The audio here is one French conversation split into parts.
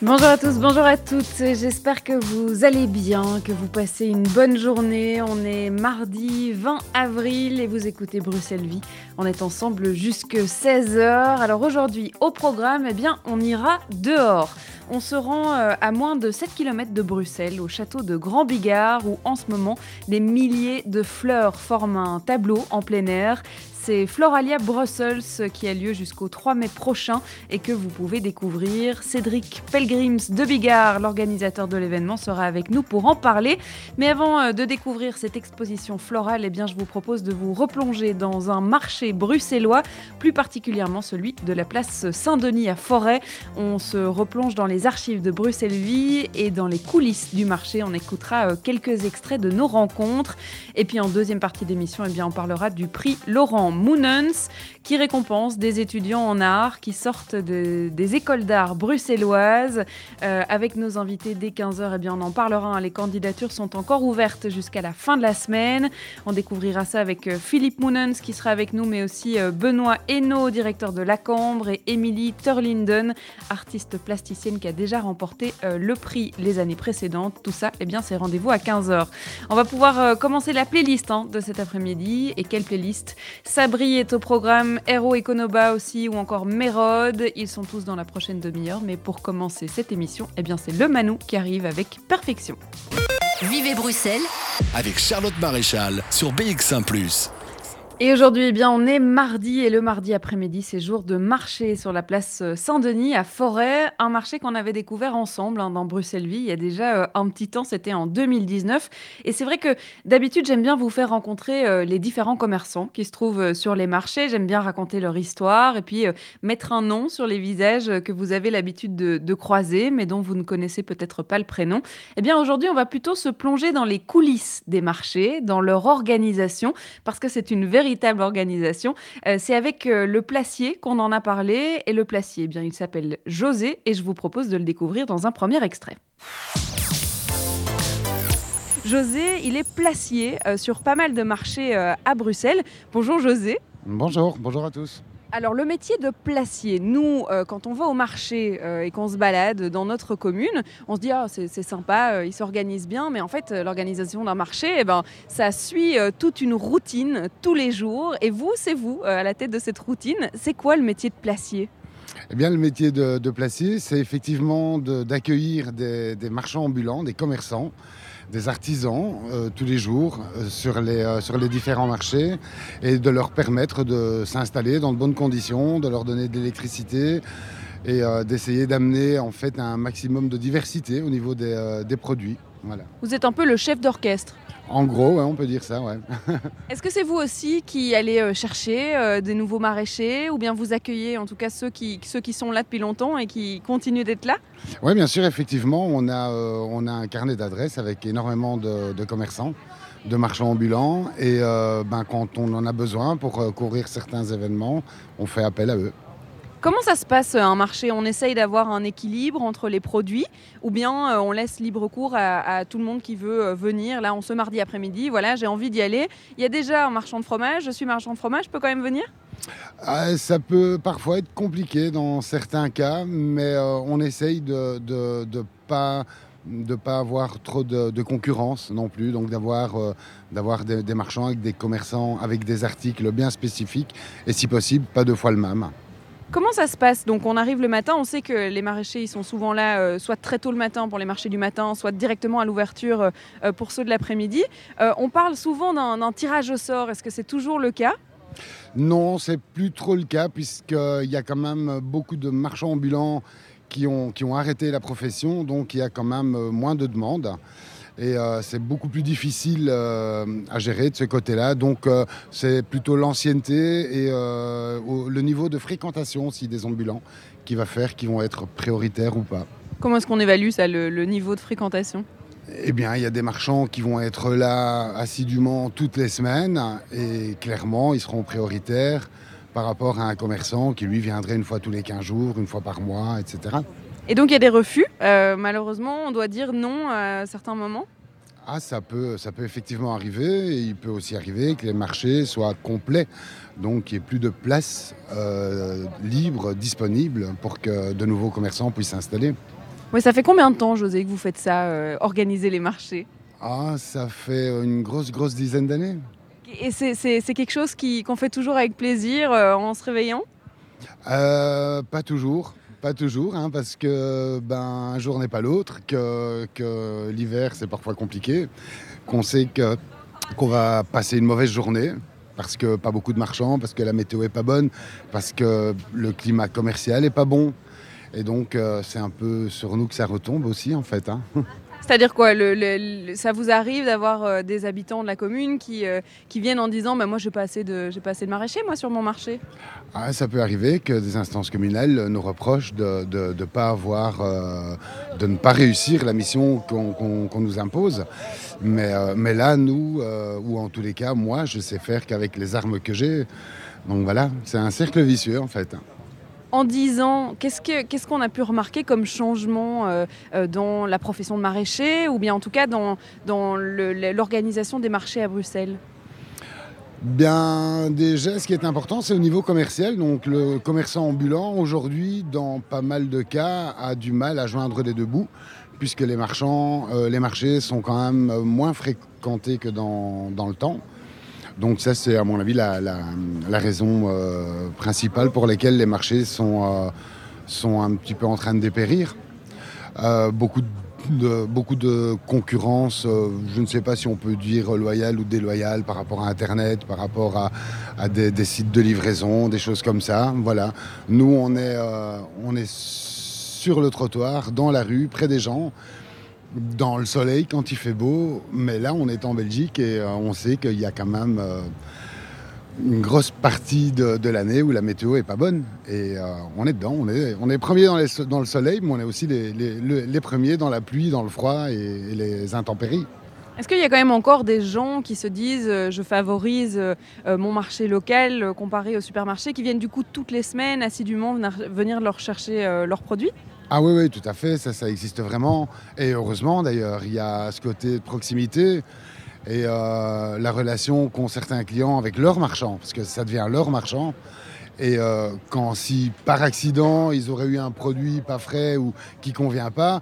Bonjour à tous, bonjour à toutes. J'espère que vous allez bien, que vous passez une bonne journée. On est mardi 20 avril et vous écoutez Bruxelles Vie. On est ensemble jusque 16h. Alors aujourd'hui, au programme, eh bien, on ira dehors. On se rend euh, à moins de 7 km de Bruxelles, au château de Grand Bigard, où en ce moment, des milliers de fleurs forment un tableau en plein air c'est Floralia Brussels qui a lieu jusqu'au 3 mai prochain et que vous pouvez découvrir. Cédric Pelgrims de Bigard, l'organisateur de l'événement, sera avec nous pour en parler. Mais avant euh, de découvrir cette exposition florale, eh bien, je vous propose de vous replonger dans un marché bruxellois, plus particulièrement celui de la place Saint-Denis à Forêt. On se replonge dans les archives de Bruxelles Vie et dans les coulisses du marché. On écoutera euh, quelques extraits de nos rencontres. Et puis en deuxième partie d'émission, eh bien, on parlera du prix Laurent Moonens, qui récompense des étudiants en art qui sortent des écoles d'art bruxelloises. Euh, avec nos invités dès 15h, eh bien, on en parlera. Hein. Les candidatures sont encore ouvertes jusqu'à la fin de la semaine. On découvrira ça avec euh, Philippe Moonens qui sera avec nous, mais aussi euh, Benoît Hainaut, directeur de la Cambre, et Émilie Turlinden, artiste plasticienne qui a déjà remporté le prix les années précédentes. Tout ça, eh bien, c'est rendez-vous à 15h. On va pouvoir commencer la playlist hein, de cet après-midi. Et quelle playlist? Sabri est au programme, Hero Econoba aussi, ou encore Mérode. Ils sont tous dans la prochaine demi-heure. Mais pour commencer cette émission, eh bien c'est le Manou qui arrive avec perfection. Vivez Bruxelles avec Charlotte Maréchal sur BX1 ⁇ et aujourd'hui, eh bien, on est mardi et le mardi après-midi, c'est jour de marché sur la place euh, Saint-Denis à Forêt, un marché qu'on avait découvert ensemble hein, dans Bruxelles-Vie il y a déjà euh, un petit temps, c'était en 2019. Et c'est vrai que d'habitude, j'aime bien vous faire rencontrer euh, les différents commerçants qui se trouvent sur les marchés. J'aime bien raconter leur histoire et puis mettre un nom sur les visages que vous avez l'habitude de, de, croiser, mais dont vous ne connaissez peut-être pas le prénom. Eh bien, aujourd'hui, on va plutôt se plonger dans les coulisses des marchés, dans leur organisation, parce que c'est une véritable véritable organisation. Euh, c'est avec euh, le placier qu'on en a parlé. Et le placier, eh bien, il s'appelle José et je vous propose de le découvrir dans un premier extrait. José, il est placier euh, sur pas mal de marchés à Bruxelles. Bonjour José. Bonjour, bonjour à tous. Alors le métier de placier, nous, euh, quand on va au marché euh, et qu'on se balade dans notre commune, on se dit ah, c'est sympa, euh, ils s'organisent bien, mais en fait l'organisation d'un marché, eh ben, ça suit toute une routine tous les jours. Et vous, c'est vous à la tête de cette routine. C'est quoi le métier de placier? Eh bien, le métier de, placier, c'est effectivement d'accueillir des marchands ambulants, des commerçants, des artisans euh, tous les jours euh, sur, les, euh, sur les différents marchés et de leur permettre de s'installer dans de bonnes conditions, de leur donner de l'électricité et d'essayer d'amener en fait un maximum de diversité au niveau des produits. Voilà. Vous êtes un peu le chef d'orchestre en gros, on peut dire ça, ouais. Est-ce que c'est vous aussi qui allez euh, chercher euh, des nouveaux maraîchers ou bien vous accueillez en tout cas ceux qui, ceux qui sont là depuis longtemps et qui continuent d'être là? Oui, bien sûr, effectivement, on a, euh, on a un carnet d'adresses avec énormément de, commerçants de marchands ambulants et ben, quand on en a besoin pour courir certains événements, on fait appel à eux. Comment ça se passe un marché? On essaye d'avoir un équilibre entre les produits ou bien euh, on laisse libre cours à, tout le monde qui veut euh, venir Là, on se mardi après-midi, voilà, j'ai envie d'y aller. Il y a déjà un marchand de fromage, je suis marchand de fromage, je peux quand même venir? Ah, ça peut parfois être compliqué dans certains cas, mais euh, on essaye de ne pas de pas avoir trop de, concurrence non plus, donc d'avoir des, marchands avec des commerçants avec des articles bien spécifiques et si possible pas deux fois le même. Comment ça se passe Donc on arrive le matin, on sait que les maraîchers ils sont souvent là, euh, soit très tôt le matin pour les marchés du matin, soit directement à l'ouverture euh, euh, pour ceux de l'après-midi. on parle souvent d'un tirage au sort. Est-ce que c'est toujours le cas? Non, c'est plus trop le cas puisqu'il y a quand même beaucoup de marchands ambulants qui ont, qui ont arrêté la profession, donc il y a quand même moins de demandes et euh, c'est beaucoup plus difficile euh, à gérer de ce côté-là. Donc euh, c'est plutôt l'ancienneté et le niveau de fréquentation aussi des ambulants qui va faire qu'ils vont être prioritaires ou pas. Comment est-ce qu'on évalue ça, le, niveau de fréquentation? Eh bien, il y a des marchands qui vont être là assidûment toutes les semaines et clairement, ils seront prioritaires. par rapport à un commerçant qui lui viendrait une fois tous les 15 jours, une fois par mois, etc. Et donc il y a des refus. Euh, malheureusement, on doit dire non à certains moments. Ah, ça peut, ça peut effectivement arriver. Et il peut aussi arriver que les marchés soient complets, donc qu'il n'y ait plus de place euh, libre, disponible pour que de nouveaux commerçants puissent s'installer. Oui, ça fait combien de temps, José, que vous faites ça, euh, organiser les marchés? Ah, ça fait une grosse, grosse dizaine d'années. Et c'est- quelque chose qui- qu'on fait toujours avec plaisir euh, en se réveillant? Pas toujours, pas toujours, hein, parce que ben, un jour n'est pas l'autre, que, l'hiver c'est parfois compliqué, qu'on sait qu'on va passer une mauvaise journée, parce que pas beaucoup de marchands, parce que la météo est pas bonne, parce que le climat commercial est pas bon. Et donc euh, c'est un peu sur nous que ça retombe aussi en fait. hein. C'est-à-dire quoi Ça vous arrive d'avoir euh, des habitants de la commune qui, euh, qui viennent en disant bah, Moi, j'ai pas, assez de- pas assez de maraîchers, moi, sur mon marché? Ah, ça peut arriver que des instances communales nous reprochent de, de, pas avoir, euh, de ne pas réussir la mission qu'on qu'on nous impose. Mais, mais là, nous, ou en tous les cas, moi, je sais faire qu'avec les armes que j'ai. Donc voilà, c'est un cercle vicieux en fait. En 10 ans, qu'est-ce que- qu'est-ce qu'on a pu remarquer comme changement euh, euh, dans la profession de maraîcher ou bien en tout cas dans, l'organisation des marchés à Bruxelles? Bien, déjà, ce qui est important, c'est au niveau commercial. Donc, le commerçant ambulant, aujourd'hui, dans pas mal de cas, a du mal à joindre les deux bouts, puisque les euh, marchés sont quand même moins fréquentés que dans le temps. Donc, ça, c'est à mon avis la, raison euh, principale pour laquelle les marchés sont, euh, sont un petit peu en train de dépérir. Euh, beaucoup de, concurrence, je ne sais pas si on peut dire loyale ou déloyale par rapport à Internet, par rapport à, des, des sites de livraison, des choses comme ça. Voilà. Nous, on est, on est sur le trottoir, dans la rue, près des gens, dans le soleil quand il fait beau. Mais là, on est en Belgique et euh, on sait qu'il y a quand même euh, une grosse partie de, l'année où la météo est pas bonne. Et euh, on est dedans. On est, on est premiers dans, le soleil, mais on est aussi les, les- le- les premiers dans la pluie, dans le froid et, les intempéries. Est-ce qu'il y a quand même encore des gens qui se disent je favorise mon marché local comparé au supermarché, qui viennent du coup toutes les semaines assidûment venir, venir leur chercher leurs produits? Ah oui, oui, tout à fait, ça, existe vraiment. Et heureusement d'ailleurs, il y a ce côté de proximité et euh, la relation qu'ont certains clients avec leurs marchands, parce que ça devient leur marchand. Et euh, quand si par accident ils auraient eu un produit pas frais ou qui convient pas,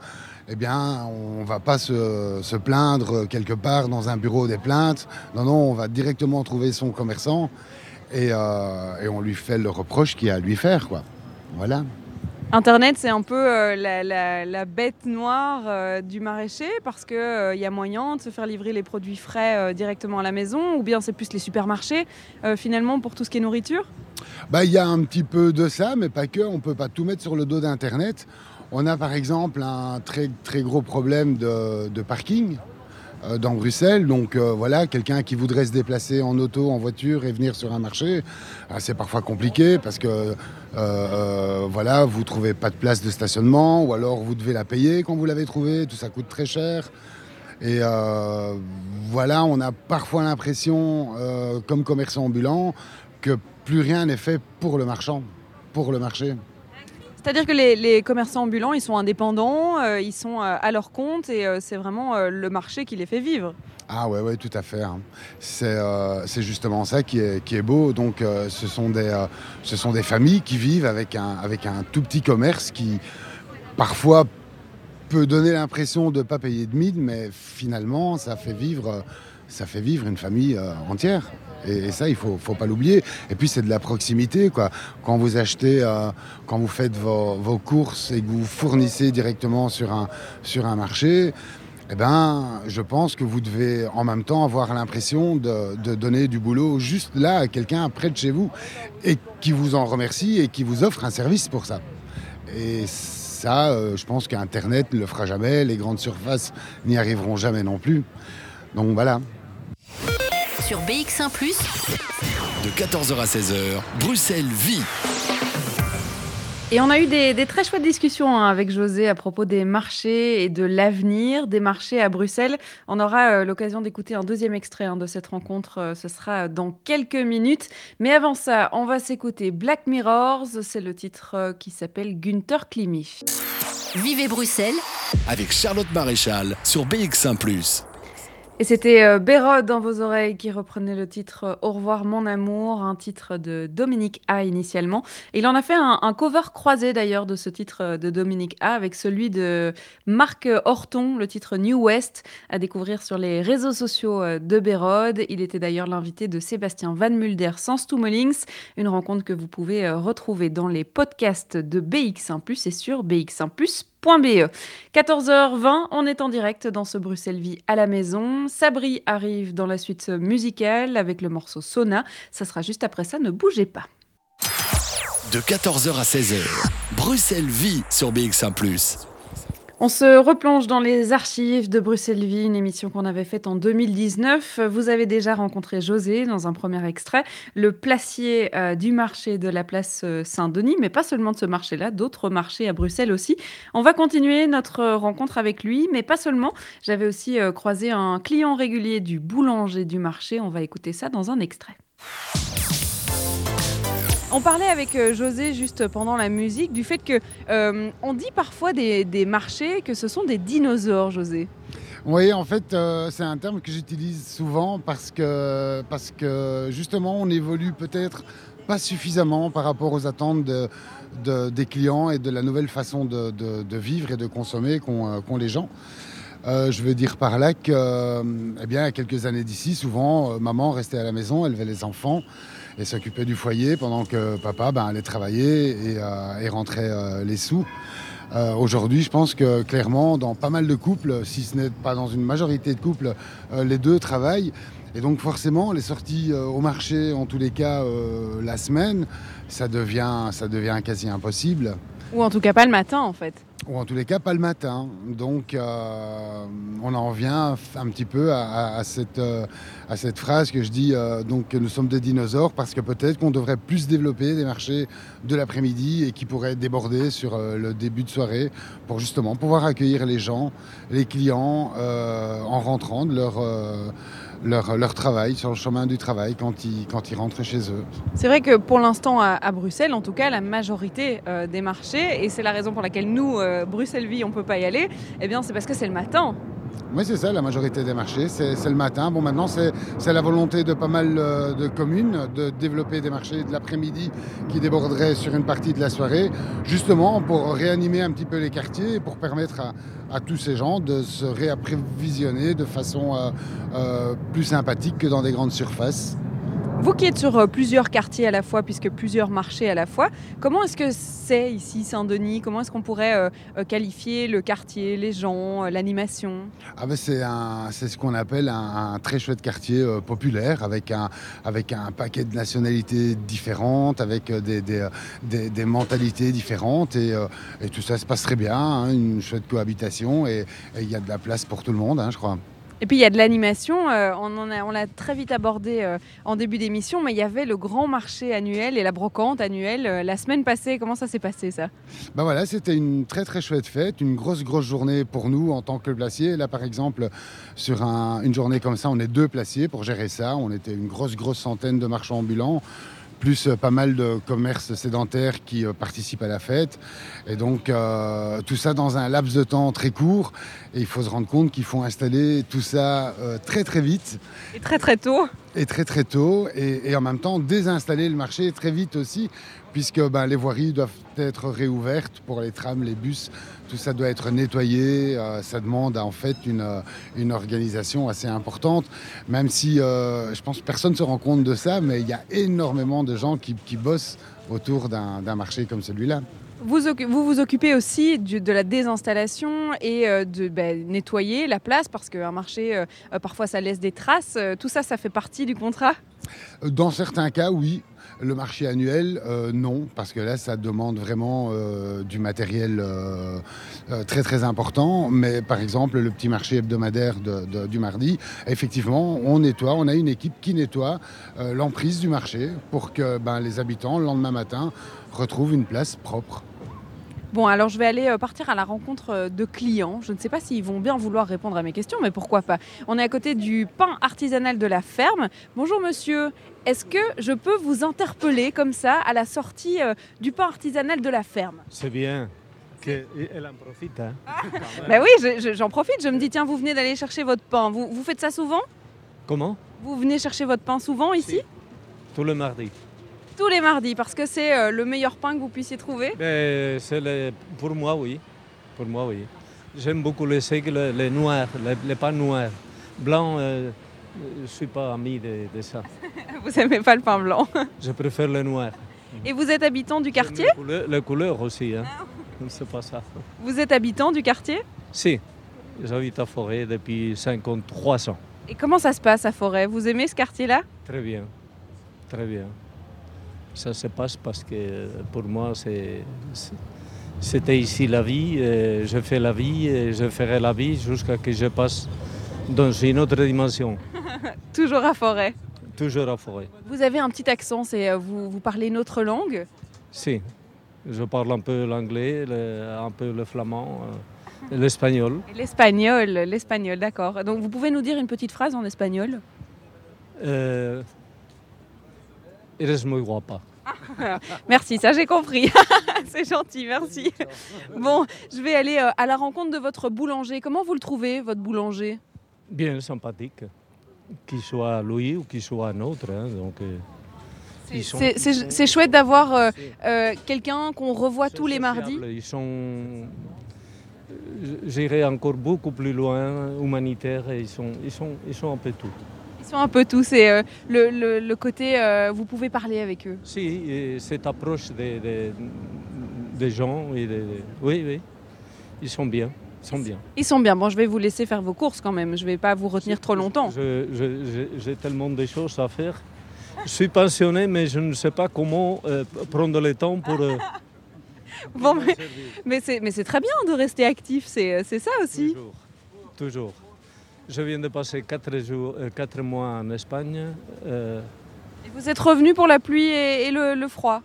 eh bien on va pas se, plaindre quelque part dans un bureau des plaintes. Non, non, on va directement trouver son commerçant et, euh, on lui fait le reproche qu'il y a à lui faire. Voilà. Internet, c'est un peu euh, la, bête noire euh, du maraîcher parce qu'il il y a moyen de se faire livrer les produits frais euh, directement à la maison ou bien c'est plus les supermarchés euh, finalement pour tout ce qui est nourriture? Bah, il y a un petit peu de ça, mais pas que. On peut pas tout mettre sur le dos d'Internet. On a par exemple un très, gros problème de parking euh, dans Bruxelles. Donc euh, voilà, quelqu'un qui voudrait se déplacer en auto, en voiture et venir sur un marché, ah, c'est parfois compliqué parce que euh, euh, voilà, vous trouvez pas de place de stationnement ou alors vous devez la payer quand vous l'avez trouvée. Tout ça coûte très cher. Et euh, voilà, on a parfois l'impression, euh, comme commerçant ambulant, que plus rien n'est fait pour le marchand, pour le marché. C'est-à-dire que les, commerçants ambulants, ils sont indépendants, euh, ils sont euh, à leur compte et euh, c'est vraiment le marché qui les fait vivre. Ah ouais, ouais, tout à fait. hein. C'est justement ça qui est, qui est beau. Donc, ce, sont des, ce sont des familles qui vivent avec un, avec un tout petit commerce qui, parfois, peut donner l'impression de ne pas payer de mine, mais finalement, ça fait vivre, ça fait vivre une famille entière. Et, ça, il faut, faut pas l'oublier. Et puis, c'est de la proximité. Quoi. Quand vous achetez, euh, quand vous faites vos, courses et que vous fournissez directement sur un, sur un marché, eh ben, je pense que vous devez en même temps avoir l'impression de, de donner du boulot juste là à quelqu'un près de chez vous et qui vous en remercie et qui vous offre un service pour ça. Et ça, euh, je pense qu'Internet ne le fera jamais, les grandes surfaces n'y arriveront jamais non plus. Donc voilà. Sur BX1 ⁇ De 14h à 16h, Bruxelles vit. Et on a eu des, des très chouettes discussions hein, avec José à propos des marchés et de l'avenir des marchés à Bruxelles. On aura euh, l'occasion d'écouter un deuxième extrait hein, de cette rencontre. euh, ce sera dans quelques minutes. Mais avant ça, on va s'écouter Black Mirrors. C'est le titre euh, qui s'appelle Günther Klimi. Vivez Bruxelles, Avec Charlotte Maréchal sur BX1 ⁇ Et c'était euh, Bérode dans vos oreilles qui reprenait le titre euh, Au revoir mon amour, un titre de Dominique A initialement. Et il en a fait un, cover croisé d'ailleurs de ce titre euh, de Dominique A avec celui de Marc Horton, le titre New West, à découvrir sur les réseaux sociaux de Bérode. Il était d'ailleurs l'invité de Sébastien Van Mulder sans Stummelings, une rencontre que vous pouvez retrouver dans les podcasts de BX1+, et sur BX1+.be. 14h20, on est en direct dans ce Bruxelles Vie à la maison. Sabri arrive dans la suite musicale avec le morceau Sona. Ça sera juste après ça, ne bougez pas. De 14h à 16h, Bruxelles vit sur BX1 ⁇ On se replonge dans les archives de Bruxelles Vie, une émission qu'on avait faite en 2019. Vous avez déjà rencontré José dans un premier extrait, le placier euh, du marché de la place euh, Saint-Denis, mais pas seulement de ce marché-là, d'autres marchés à Bruxelles aussi. On va continuer notre rencontre avec lui, mais pas seulement. J'avais aussi euh, croisé un client régulier du boulanger du marché. On va écouter ça dans un extrait. On parlait avec euh, José juste pendant la musique du fait que euh, on dit parfois des, marchés que ce sont des dinosaures, José. Oui, en fait, euh, c'est un terme que j'utilise souvent parce que, justement, on évolue peut-être pas suffisamment par rapport aux attentes de- de- des clients et de la nouvelle façon de, vivre et de consommer qu'ont les gens. Je veux dire par là que, eh bien, quelques années d'ici, souvent, maman restait à la maison, élevait les enfants et s'occupait du foyer pendant que papa ben, allait travailler et, euh, et rentrait euh, les sous. Euh, Aujourd'hui, je pense que clairement, dans pas mal de couples, si ce n'est pas dans une majorité de couples, euh, les deux travaillent. Et donc forcément, les sorties au marché, en tous les cas la semaine, ça devient, ça devient quasi impossible. Ou en tout cas pas le matin en fait. Ou en tous les cas, pas le matin. Donc, euh, on en vient un petit peu à, euh, cette phrase que je dis, euh, donc que nous sommes des dinosaures, parce que peut-être qu'on devrait plus développer des marchés de l'après-midi et qui pourraient déborder sur le début de soirée pour justement pouvoir accueillir les gens, les clients, en rentrant de leur, leur, leur travail, sur le chemin du travail, quand ils, quand ils rentrent chez eux. C'est vrai que pour l'instant à, Bruxelles, en tout cas, la majorité euh, des marchés, et c'est la raison pour laquelle nous, euh, Bruxelles Vie, on peut pas y aller, eh bien c'est parce que c'est le matin. Oui, c'est ça, la majorité des marchés, c'est le matin. Bon, maintenant, c'est la volonté de pas mal euh, de communes de développer des marchés de l'après-midi qui déborderaient sur une partie de la soirée, justement pour réanimer un petit peu les quartiers et pour permettre à, à tous ces gens de se réapprovisionner de façon euh, euh, plus sympathique que dans des grandes surfaces. Vous qui êtes sur euh, plusieurs quartiers à la fois, puisque plusieurs marchés à la fois, comment est-ce que c'est ici Saint-Denis? Comment est-ce qu'on pourrait euh, euh, qualifier le quartier, les gens, l'animation? Ah ben c'est c'est ce qu'on appelle un, très chouette quartier populaire avec un, avec un paquet de nationalités différentes, avec des, des, mentalités différentes et, et tout ça se passe très bien, hein, une chouette cohabitation et il y a de la place pour tout le monde, hein, je crois. Et puis il y a de l'animation, euh, on a- l'a très vite abordé euh, en début d'émission, mais il y avait le grand marché annuel et la brocante annuelle euh, la semaine passée. Comment ça s'est passé ça? Ben voilà, c'était une très très chouette fête, une grosse grosse journée pour nous en tant que placiers. Là par exemple, sur un- une journée comme ça, on est deux placiers pour gérer ça. On était une grosse grosse centaine de marchands ambulants, plus euh, pas mal de commerces sédentaires qui euh, participent à la fête. Et donc euh, tout ça dans un laps de temps très court. Et il faut se rendre compte qu'il faut installer tout ça très très vite Et très très tôt. et très très tôt et, et en même temps désinstaller le marché très vite aussi puisque ben, les voiries doivent être réouvertes pour les trams, les bus, tout ça doit être nettoyé, euh, ça demande en fait une, euh, une organisation assez importante, même si euh, je pense que personne ne se rend compte de ça, mais il y a énormément de gens qui, qui bossent autour d'un marché comme celui-là. Vous, vous vous occupez aussi du- de la désinstallation et euh, de ben, nettoyer la place parce qu'un marché, euh, parfois ça laisse des traces. Euh, tout ça, ça fait partie du contrat? Dans certains cas, oui. Le marché annuel, euh, non, parce que là, ça demande vraiment euh, du matériel euh, très très important. Mais par exemple, le petit marché hebdomadaire du mardi, effectivement, on nettoie, on a une équipe qui nettoie l'emprise du marché pour que ben, les habitants, le lendemain matin, retrouvent une place propre. Bon, alors je vais aller euh, partir à la rencontre euh, de clients. Je ne sais pas s'ils vont bien vouloir répondre à mes questions, mais pourquoi pas. On est à côté du pain artisanal de la ferme. Bonjour monsieur, est-ce que je peux vous interpeller comme ça à la sortie euh, du pain artisanal de la ferme? C'est bien. qu'elle en profite. Hein. Ben oui, je- je- j'en profite. Je me dis, tiens, vous venez d'aller chercher votre pain. Vous, vous faites ça souvent? Comment? Vous venez chercher votre pain souvent ici? Tout le mardi. Tous les mardis, parce que c'est euh, le meilleur pain que vous puissiez trouver. Le- pour moi, oui. Pour moi, oui. J'aime beaucoup les secs, les, les noirs, les, les pains noirs. Blanc, euh, je ne suis pas ami de, de ça. Vous aimez pas le pain blanc. Je préfère le noir. Et vous êtes habitant du quartier J'aime Les couleurs, les couleurs aussi. Hein. C'est pas ça. Vous êtes habitant du quartier? Si, j'habite à Forêt depuis 53 ans. Et comment ça se passe à Forêt? Vous aimez ce quartier-là? Très bien. Très bien. Ça se passe parce que pour moi, c'est, c'était ici la vie. et je fais la vie et je ferai la vie jusqu'à ce que je passe dans une autre dimension. Toujours à Forêt. Toujours à forêt. Vous avez un petit accent, c'est euh, vous, vous parlez une autre langue? Si, je parle un peu l'anglais, le- un peu le flamand, euh, l'espagnol. L'espagnol, l'espagnol, d'accord. Donc vous pouvez nous dire une petite phrase en espagnol? Euh, Merci, ça j'ai compris. c'est gentil, merci. Bon, je vais aller euh, à la rencontre de votre boulanger. Comment vous le trouvez, votre boulanger? Bien sympathique. Qu'il soit lui ou qu'il soit un autre. hein, donc, euh, C'est- sont- chouette d'avoir euh, quelqu'un qu'on revoit tous les mardis. Ils sont, j'irai encore beaucoup plus loin, humanitaires, et ils sont, ils sont, ils sont un peu tout. Sont un peu tous. C'est euh, le, le- le côté, euh, vous pouvez parler avec eux. Si, et cette approche des, des, des gens, et des- oui, oui, ils sont bien, ils sont bien. Ils sont bien. Bon, je vais vous laisser faire vos courses quand même. Je vais pas vous retenir trop longtemps. J'ai tellement de choses à faire. Je suis pensionné, mais je ne sais pas comment euh, prendre le temps pour. euh, Bon, mais-. Mais c'est très bien de rester actif. C'est ça aussi. Toujours. Toujours. Je viens de passer quatre, jours, euh, quatre mois en Espagne. euh, Et vous êtes revenu pour la pluie et, et le, le froid.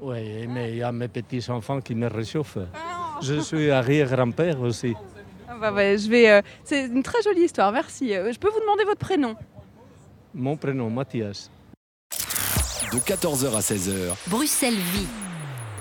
oui, mais il y a mes petits-enfants qui me réchauffent. Je suis arrière-grand-père aussi. Ah bah ouais, je vais. euh, c'est une très jolie histoire. Merci. Je peux vous demander votre prénom Mon prénom, Mathias. De 14h à 16h, Bruxelles Vie.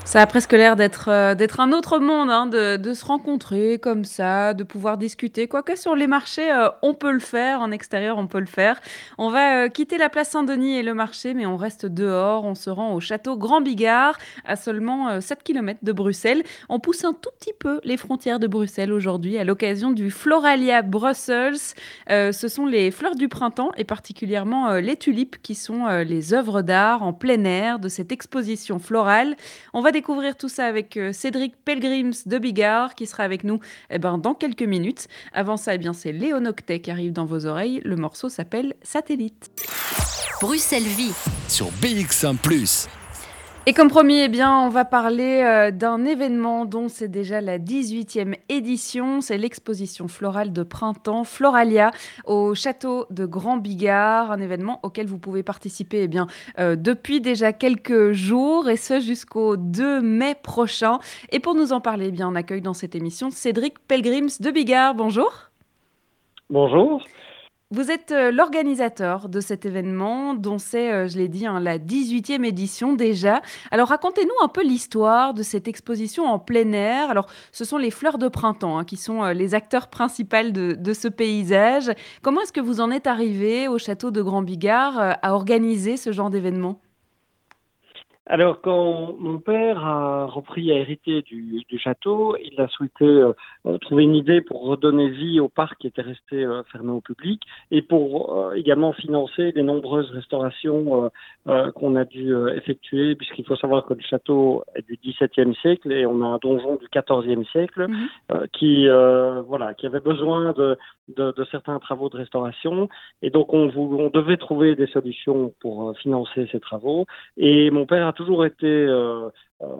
Ça a presque l'air d'être euh, un autre monde, hein, de, se rencontrer comme ça, de pouvoir discuter. Quoique sur les marchés, euh, on peut le faire, en extérieur, on peut le faire. On va euh, quitter la place Saint-Denis et le marché, mais on reste dehors. On se rend au château Grand Bigard, à seulement euh, 7 km de Bruxelles. On pousse un tout petit peu les frontières de Bruxelles aujourd'hui à l'occasion du Floralia Brussels. Ce sont les fleurs du printemps et particulièrement les tulipes qui sont les œuvres d'art en plein air de cette exposition florale. On va découvrir tout ça avec euh, Cédric Pelgrims de Bigard qui sera avec nous eh ben, dans quelques minutes. Avant ça, eh bien, c'est Léon Octet qui arrive dans vos oreilles. Le morceau s'appelle Satellite. Bruxelles Vie. sur BX1 ⁇ Et comme promis, eh bien, on va parler euh, d'un événement dont c'est déjà la 18e édition. C'est l'exposition florale de printemps Floralia au château de Grand Bigard. Un événement auquel vous pouvez participer eh bien, euh, depuis déjà quelques jours et ce jusqu'au 2 mai prochain. Et pour nous en parler, eh bien, on accueille dans cette émission Cédric Pelgrims de Bigard. Bonjour. Bonjour. Vous êtes euh, l'organisateur de cet événement, dont c'est, euh, je l'ai dit, hein, la 18e édition déjà. Alors racontez-nous un peu l'histoire de cette exposition en plein air. Alors ce sont les fleurs de printemps hein, qui sont euh, les acteurs principaux de, de ce paysage. Comment est-ce que vous en êtes arrivé au château de Grand Bigard à organiser ce genre d'événement? Alors, quand mon père a repris à hériter du, château, il a souhaité euh, euh, trouver une idée pour redonner vie au parc qui était resté euh, fermé au public et pour également financer les nombreuses restaurations euh, qu'on a dû euh, effectuer, puisqu'il faut savoir que le château est du XVIIe siècle et on a un donjon du XIVe siècle Mhm. euh, qui, euh, voilà, qui avait besoin de, de, de certains travaux de restauration. Et donc, on, on devait trouver des solutions pour financer ces travaux. Et mon père a toujours été euh,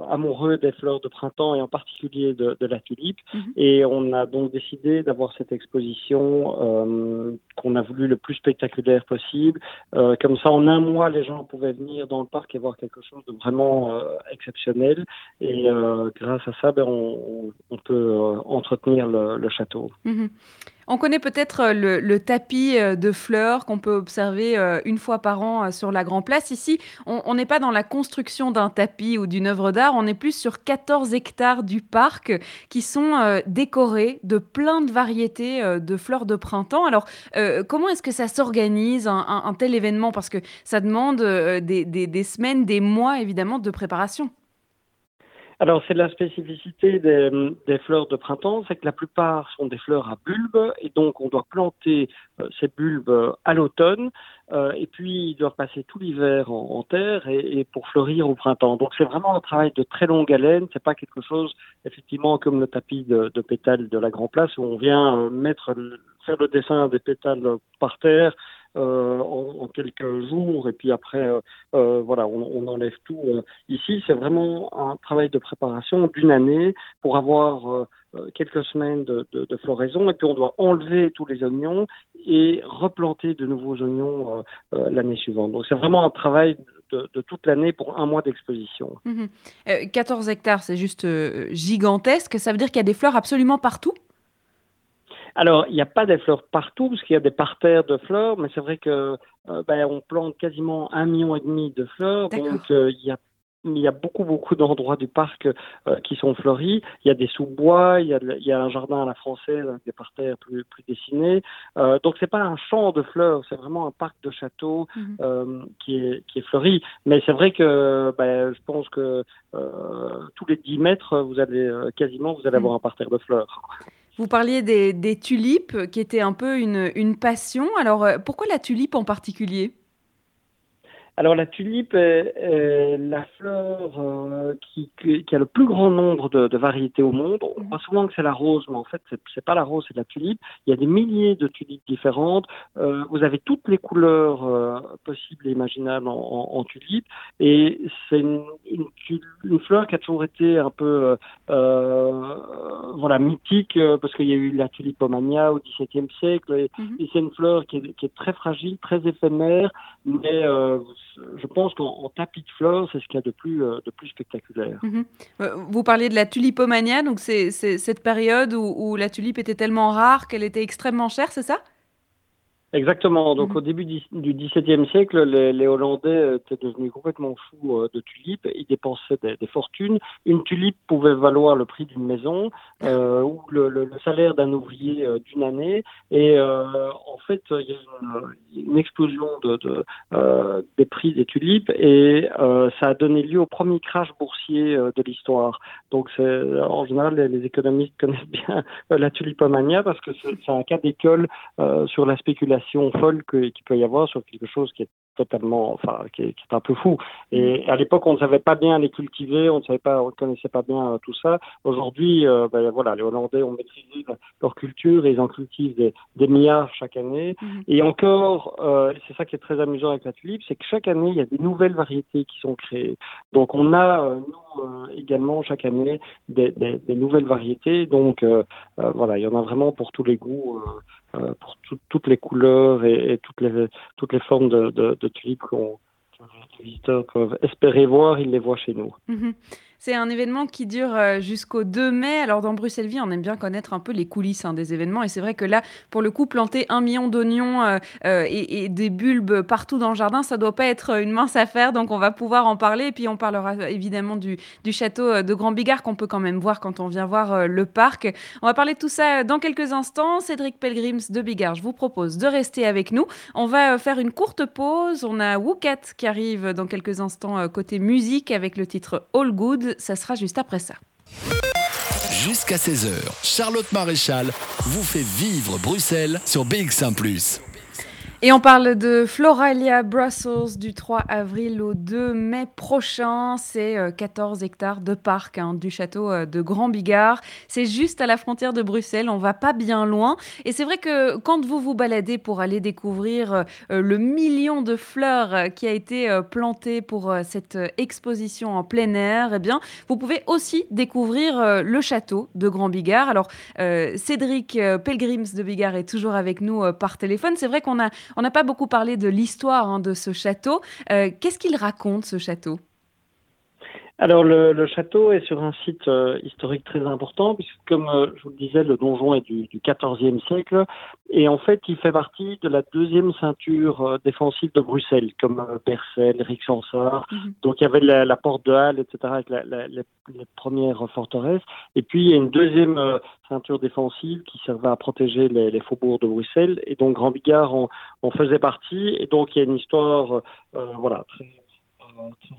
amoureux des fleurs de printemps et en particulier de, la tulipe. Mhm. Et on a donc décidé d'avoir cette exposition qu'on a voulu le plus spectaculaire possible. comme ça, en un mois, les gens pouvaient venir dans le parc et voir quelque chose de vraiment exceptionnel. Et grâce à ça, ben, on, peut entretenir le, château. Mhm. On connaît peut-être euh, le, tapis euh, de fleurs qu'on peut observer euh, une fois par an sur la Grand Place. Ici, on n'est pas dans la construction d'un tapis ou d'une œuvre d'art, on est plus sur 14 hectares du parc qui sont décorés de plein de variétés de fleurs de printemps. Alors, comment est-ce que ça s'organise, un, tel événement? Parce que ça demande des semaines, des mois, évidemment, de préparation. Alors, c'est la spécificité des, fleurs de printemps, c'est que la plupart sont des fleurs à bulbes, et donc on doit planter euh, ces bulbes à l'automne, euh, et puis ils doivent passer tout l'hiver en, terre et, pour fleurir au printemps. Donc c'est vraiment un travail de très longue haleine, c'est pas quelque chose effectivement comme le tapis de, pétales de la Grand Place où on vient euh, mettre faire le dessin des pétales par terre euh, en, quelques jours et puis après euh, euh, voilà on, enlève tout. Ici c'est vraiment un travail de préparation d'une année pour avoir quelques semaines de, floraison et puis on doit enlever tous les oignons et replanter de nouveaux oignons l'année suivante. Donc c'est vraiment un travail de, toute l'année pour un mois d'exposition. 14 mhm. hectares, c'est juste gigantesque. Ça veut dire qu'il y a des fleurs absolument partout? Alors, il n'y a pas des fleurs partout, parce qu'il y a des parterres de fleurs, mais c'est vrai que euh, ben, on plante quasiment un million et demi de fleurs, donc euh, il y a il y a beaucoup, beaucoup d'endroits du parc euh, qui sont fleuris. Il y a des sous-bois, il, il, y a un jardin à la française avec des parterres plus, plus dessinés. Euh, donc, c'est pas un champ de fleurs, c'est vraiment un parc de châteaux mhm. euh, qui, est, qui est fleuri. Mais c'est vrai que ben, je pense que tous les 10 mètres, vous allez quasiment vous allez avoir mhm. un parterre de fleurs. Vous parliez des, tulipes qui étaient un peu une, passion. Alors, euh, pourquoi la tulipe en particulier? Alors la tulipe est, la fleur euh, qui, a le plus grand nombre de, variétés au monde. On croit souvent que c'est la rose, mais en fait c'est, n'est pas la rose, c'est la tulipe. Il y a des milliers de tulipes différentes. Euh, vous avez toutes les couleurs possibles et imaginables en, en, tulipe, et c'est une, fleur qui a toujours été un peu voilà, mythique, euh, parce qu'il y a eu la tulipomania au XVIIe siècle, et, mhm. c'est une fleur qui est, très fragile, très éphémère, mais euh, je pense qu'en tapis de fleurs, c'est ce qu'il y a de plus, euh, de plus spectaculaire. Mhm. Vous parliez de la tulipomania, donc c'est cette période où, où la tulipe était tellement rare qu'elle était extrêmement chère, c'est ça? Exactement. Donc, mhm. au début du XVIIe siècle, les, Hollandais étaient devenus complètement fous euh, de tulipes. Ils dépensaient des, fortunes. Une tulipe pouvait valoir le prix d'une maison euh, ou le, salaire d'un ouvrier euh, d'une année. Et en fait, il y a une, une explosion de, des prix des tulipes et ça a donné lieu au premier crash boursier de l'histoire. Donc, en général, les, les, économistes connaissent bien la tulipomania parce que c'est un cas d'école sur la spéculation folle qu'il peut y avoir sur quelque chose qui est totalement, enfin, qui est, un peu fou. Et à l'époque, on ne savait pas bien les cultiver, on ne savait pas, on connaissait pas bien euh, tout ça. Aujourd'hui, euh, ben, voilà, les Hollandais ont maîtrisé leur culture et ils en cultivent des, des milliards chaque année. Mhm. Et encore, euh, c'est ça qui est très amusant avec la tulipe, c'est que chaque année, il y a des nouvelles variétés qui sont créées. Donc, on a, nous, également, chaque année, des, des, nouvelles variétés. Donc, voilà, il y en a vraiment pour tous les goûts. Euh, pour toutes les couleurs et, toutes, les, toutes les formes de, de, de tulipes qu'on les visiteurs peuvent espérer voir, ils les voient chez nous. Mhm. C'est un événement qui dure euh, jusqu'au 2 mai. Alors dans Bruxelles Vie, on aime bien connaître un peu les coulisses hein, des événements. Et c'est vrai que là, pour le coup, planter un million d'oignons euh, euh, et, des bulbes partout dans le jardin, ça doit pas être une mince affaire. Donc on va pouvoir en parler. Et puis on parlera évidemment du, château de Grand Bigard qu'on peut quand même voir quand on vient voir le parc. On va parler de tout ça dans quelques instants. Cédric Pelgrims de Bigard, je vous propose de rester avec nous. On va faire une courte pause. On a Wookat qui arrive dans quelques instants côté musique avec le titre All Good ça sera juste après ça. Jusqu'à 16h, Charlotte Maréchal vous fait vivre Bruxelles sur BX1 ⁇ Et on parle de Floralia Brussels du 3 avril au 2 mai prochain. C'est 14 euh, hectares de parc hein, du château euh, de Grand Bigard. C'est juste à la frontière de Bruxelles, on va pas bien loin. Et c'est vrai que quand vous vous baladez pour aller découvrir euh, le million de fleurs qui a été planté pour cette exposition en plein air, eh bien, vous pouvez aussi découvrir le château de Grand Bigard. Alors, Cédric Pelgrims de Bigard est toujours avec nous par téléphone. C'est vrai qu'on a on n'a pas beaucoup parlé de l'histoire hein, de ce château. Euh, qu'est-ce qu'il raconte, ce château? Alors le, château est sur un site euh, historique très important puisque comme euh, je vous le disais, le donjon est du, du 14e siècle et en fait il fait partie de la deuxième ceinture euh, défensive de Bruxelles comme Percel, Rixensart. Mhm. Donc il y avait la, porte de Halle, etc. avec les, premières forteresses. Et puis il y a une deuxième ceinture défensive qui servait à protéger les, faubourgs de Bruxelles et donc Grand Bigard en, en, faisait partie. Et donc il y a une histoire voilà très très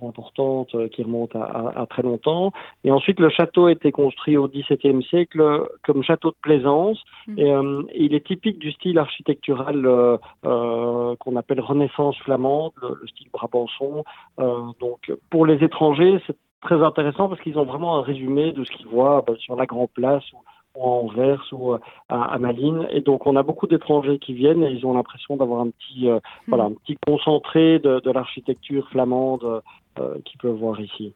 importante euh, qui remonte à, très longtemps. Et ensuite, le château a été construit au XVIIe siècle comme château de plaisance. Mmh. Et, euh, il est typique du style architectural euh, qu'on appelle Renaissance flamande, le, style Brabançon. donc, pour les étrangers, c'est très intéressant parce qu'ils ont vraiment un résumé de ce qu'ils voient bah, sur la Grand Place en Anvers ou euh, à, Malines. Et donc, on a beaucoup d'étrangers qui viennent et ils ont l'impression d'avoir un petit, euh, voilà, un petit concentré de, de l'architecture flamande euh, qu'ils peuvent voir ici.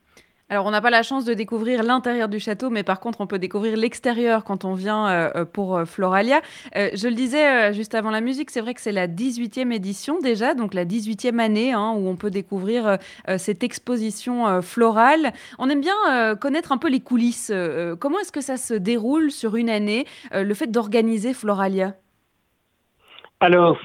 Alors, on n'a pas la chance de découvrir l'intérieur du château, mais par contre, on peut découvrir l'extérieur quand on vient euh, euh, pour euh, Floralia. je le disais juste avant la musique, c'est vrai que c'est la 18e édition déjà, donc la 18e année hein, où on peut découvrir cette exposition florale. On aime bien connaître un peu les coulisses. comment est-ce que ça se déroule sur une année, le fait d'organiser Floralia? Alors,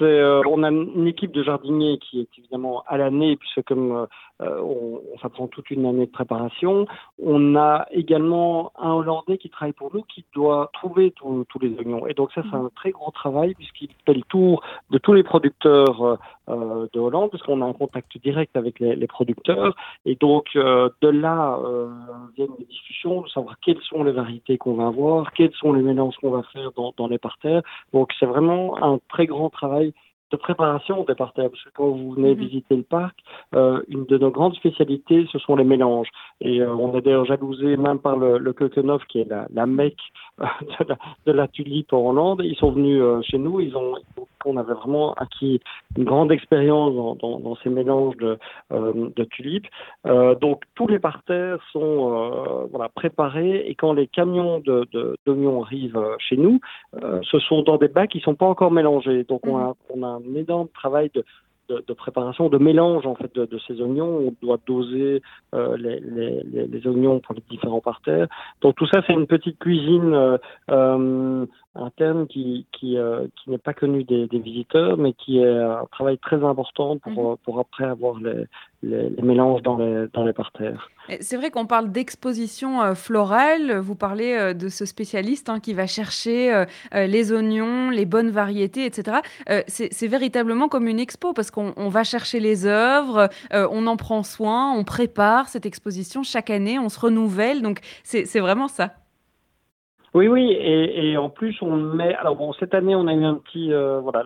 on a une équipe de jardiniers qui est évidemment à l'année, puisque comme euh, on, ça prend toute une année de préparation. On a également un Hollandais qui travaille pour nous qui doit trouver tous les oignons. Et donc ça, c'est un très gros travail puisqu'il fait le tour de tous les producteurs euh, euh, de Hollande, puisqu'on a un contact direct avec les, producteurs. Et donc de là viennent des discussions de savoir quelles sont les variétés qu'on va avoir, quels sont les mélanges qu'on va faire dans, dans les parterres. Donc c'est vraiment un très grand travail de préparation des parterres. Parce que quand vous venez mhm. visiter le parc, euh, une de nos grandes spécialités, ce sont les mélanges. Et euh, on est d'ailleurs jalousé même par le, le qui est la, la mecque euh, de, la, de, la, tulipe en Hollande. Ils sont venus chez nous, ils ont, on avait vraiment acquis une grande expérience dans, dans, dans, ces mélanges de, de tulipes. donc tous les parterres sont voilà, préparés et quand les camions de, d'oignons arrivent chez nous, ce sont dans des bacs qui ne sont pas encore mélangés. Donc on a, on a un énorme travail de, de, préparation, de mélange en fait de, ces oignons. On doit doser euh, les, les, les, oignons pour les différents parterres. Donc tout ça, c'est une petite cuisine euh, euh interne qui, qui, qui n'est pas connue des, des, visiteurs, mais qui est un travail très important pour, mhm. pour après avoir les, les, mélanges dans les, dans les parterres. C'est vrai qu'on parle d'exposition euh, florale. Vous parlez euh, de ce spécialiste hein, qui va chercher euh, les oignons, les bonnes variétés, etc. C'est véritablement comme une expo parce qu'on va chercher les œuvres, on en prend soin, on prépare cette exposition chaque année, on se renouvelle. Donc c'est vraiment ça. Oui, oui, et, et, en plus on met. Alors bon, cette année on a eu un petit, euh, voilà,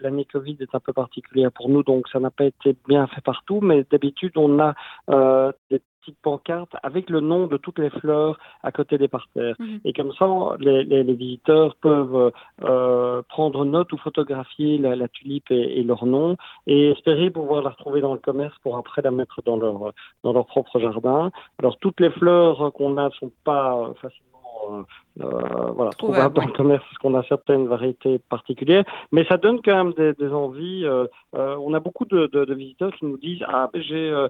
l'année Covid est un peu particulière pour nous, donc ça n'a pas été bien fait partout, mais d'habitude on a euh, des petites pancartes avec le nom de toutes les fleurs à côté des parterres, mhm. et comme ça les, les, les visiteurs peuvent euh, prendre note ou photographier la, la tulipe et, et, leur nom, et espérer pouvoir la retrouver dans le commerce pour après la mettre dans leur dans leur propre jardin. Alors toutes les fleurs qu'on a sont pas facilement euh, euh, voilà, trouvable dans le commerce parce qu'on a certaines variétés particulières, mais ça donne quand même des, envies. Euh, on a beaucoup de, visiteurs qui nous disent ah ben, j'ai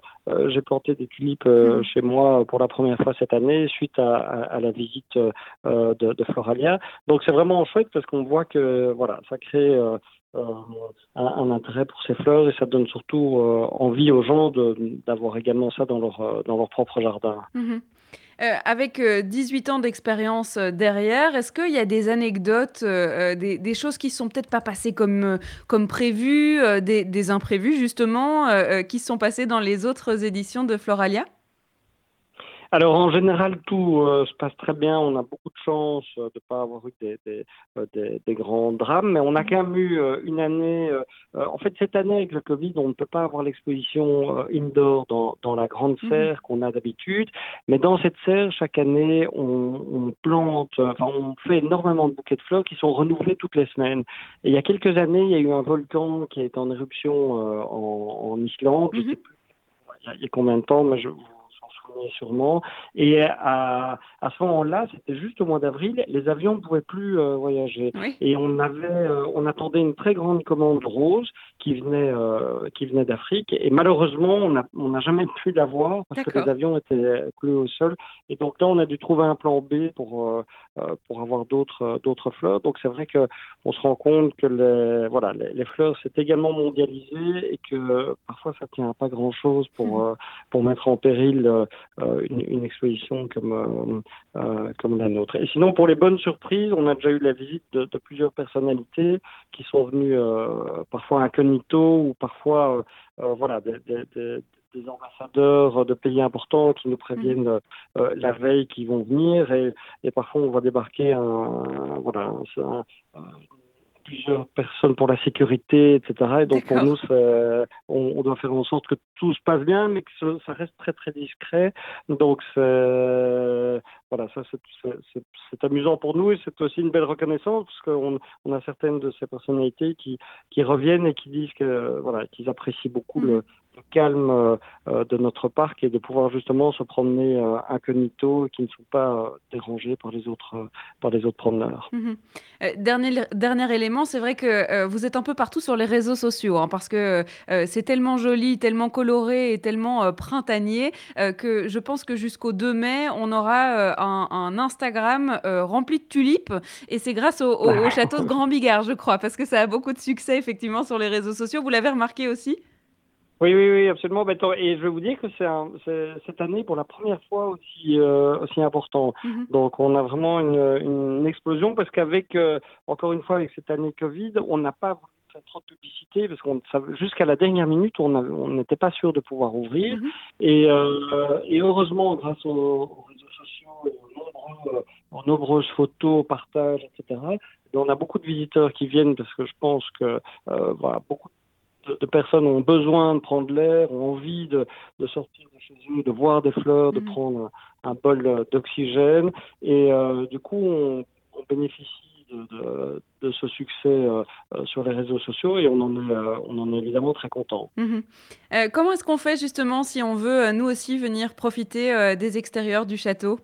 j'ai planté des tulipes hmm. chez moi pour la première fois cette année suite à, la visite de, Floralia. Donc c'est vraiment chouette parce qu'on voit que voilà ça crée un, intérêt pour ces fleurs et ça donne surtout envie aux gens d'avoir également ça dans leur, dans leur propre jardin. Mhm. Euh, avec 18 euh, ans d'expérience euh, derrière, est-ce qu'il y a des anecdotes, des, choses qui sont peut-être pas passées comme, comme prévu, des, imprévus justement, qui sont passées dans les autres éditions de Floralia? Alors en général, tout euh, se passe très bien. On a beaucoup de chance euh, de ne pas avoir eu des, des, euh, des- des grands drames, mais on a quand même eu une année. en fait, cette année avec le Covid, on ne peut pas avoir l'exposition indoor dans, dans la grande Mhm. serre qu'on a d'habitude. Mais dans cette serre, chaque année, on, on plante, enfin, on fait énormément de bouquets de fleurs qui sont renouvelés toutes les semaines. Et il y a quelques années, il y a eu un volcan qui a été en éruption en, en Islande. Je sais plus il y a- il y a combien de temps, mais je sûrement. Et à, à ce moment-là, c'était juste au mois d'avril, les avions ne pouvaient plus euh, voyager. Oui. Et on avait, euh, on attendait une très grande commande rose qui venait, euh, qui venait d'Afrique. Et malheureusement, on n'a on n'a jamais pu l'avoir parce que les avions étaient cloués au sol. Et donc là, on a dû trouver un plan B pour, euh, euh, pour avoir d'autres euh, d'autres fleurs. Donc c'est vrai que on se rend compte que les, voilà, les, les fleurs, c'est également mondialisé et que euh, parfois, ça tient à pas grand-chose pour, euh, pour mettre en péril euh, euh, une, une exposition comme, euh, euh, comme la nôtre. Et sinon, pour les bonnes surprises, on a déjà eu la visite de, plusieurs personnalités qui sont venues euh, parfois incognito ou parfois euh, euh, voilà, des, ambassadeurs de pays importants qui nous préviennent euh, la veille qu'ils vont venir et, parfois on va débarquer un- plusieurs personnes pour la sécurité, etc. Et donc pour nous, on, on doit faire en sorte que tout se passe bien, mais que ce- ça reste très très discret. Donc voilà, ça c'est- amusant pour nous et c'est aussi une belle reconnaissance parce qu'on on a certaines de ces personnalités qui qui reviennent et qui disent que voilà qu'ils apprécient beaucoup le, le calme euh, euh, de notre parc et de pouvoir justement se promener euh, incognito et qui ne sont pas dérangés par les autres par les autres promeneurs. Mhm. Euh, dernier, dernier élément, c'est vrai que euh, vous êtes un peu partout sur les réseaux sociaux, hein, parce que euh, c'est tellement joli, tellement coloré et tellement printanier que je pense que jusqu'au 2 mai, on aura un, un Instagram rempli de tulipes. Et c'est grâce au, au- au château de Grand Bigard, je crois, parce que ça a beaucoup de succès effectivement sur les réseaux sociaux. Vous l'avez remarqué aussi? Oui, oui, oui, absolument. Ben, et je vais vous dire que c'est cette année pour la première fois aussi, euh, aussi important. Mhm. Donc on a vraiment une, une explosion parce qu'avec, euh, encore une fois, avec cette année Covid, on n'a pas trop de publicité parce qu'on jusqu'à la dernière minute, on n'était pas sûr de pouvoir ouvrir. Mhm. Et, euh, et heureusement, grâce aux, aux réseaux sociaux et aux, nombreux, aux nombreuses photos, partages, etc., on a beaucoup de visiteurs qui viennent parce que je pense que euh, voilà, beaucoup de, de personnes ont besoin de prendre l'air, ont envie de, de sortir de chez eux, de voir des fleurs, de Mhm. prendre un, un bol d'oxygène. Et euh, du coup, on, on bénéficie de, de, ce succès euh, euh, sur les réseaux sociaux et on en est, euh, on en est évidemment très content. Mhm. Euh, comment est-ce qu'on fait justement si on veut, nous aussi, venir profiter des extérieurs du château?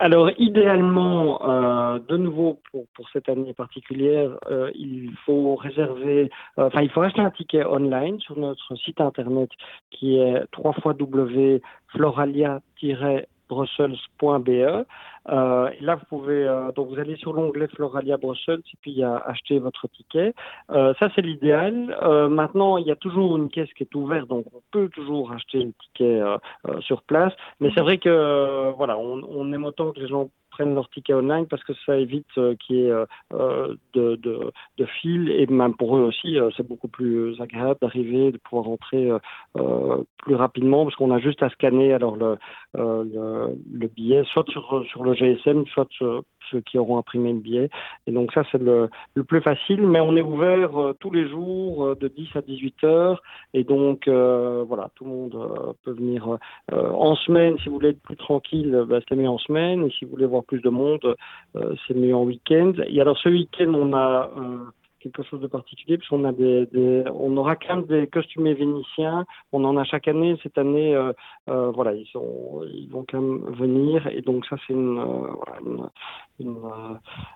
Alors, idéalement, euh, de nouveau pour, cette année particulière, euh, il faut réserver, euh, enfin, il faut acheter un ticket online sur notre site internet qui est www.floralia-brussels.be. Euh, là, vous pouvez, euh, donc vous allez sur l'onglet Floralia Brussels et puis a acheter votre ticket. Euh, ça, c'est l'idéal. Euh, maintenant, il y a toujours une caisse qui est ouverte, donc on peut toujours acheter le ticket euh, euh, sur place. Mais c'est vrai que euh, voilà, on, on aime autant que les gens prennent leur ticket online parce que ça évite euh, qu'il y ait euh, euh, de, de, fil. Et même pour eux aussi, c'est beaucoup plus agréable d'arriver, de pouvoir rentrer euh, plus rapidement parce qu'on a juste à scanner alors le, le, le billet, soit sur, sur le GSM, soit sur ceux qui auront imprimé le billet. Et donc ça, c'est le, le plus facile, mais on est ouvert euh, tous les jours euh, de 10 à 18 heures. Et donc, euh, voilà, tout le monde peut venir en semaine. Si vous voulez être plus tranquille, bah, c'est mieux en semaine. Et si vous voulez voir plus de monde, c'est mieux en week-end. Et alors, ce week-end, on a quelque chose de particulier, puisqu'on a des, des, on aura quand même des costumés vénitiens. On en a chaque année. Cette année, euh, euh, voilà, ils, sont, ils vont quand même venir. Et donc, ça, c'est une, euh, une, une,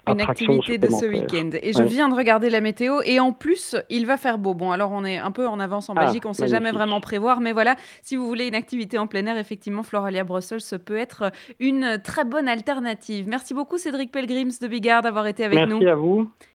Une attraction activité de ce week-end. Et je viens de regarder la météo et en plus, il va faire beau. Bon, alors on est un peu en avance en Ah, Belgique, on ne sait jamais vraiment prévoir, mais voilà, si vous voulez une activité en plein air, effectivement, Floralia Brussels ce peut être une très bonne alternative. Merci beaucoup Cédric Pelgrims de Bigard d'avoir été avec Merci nous. à vous.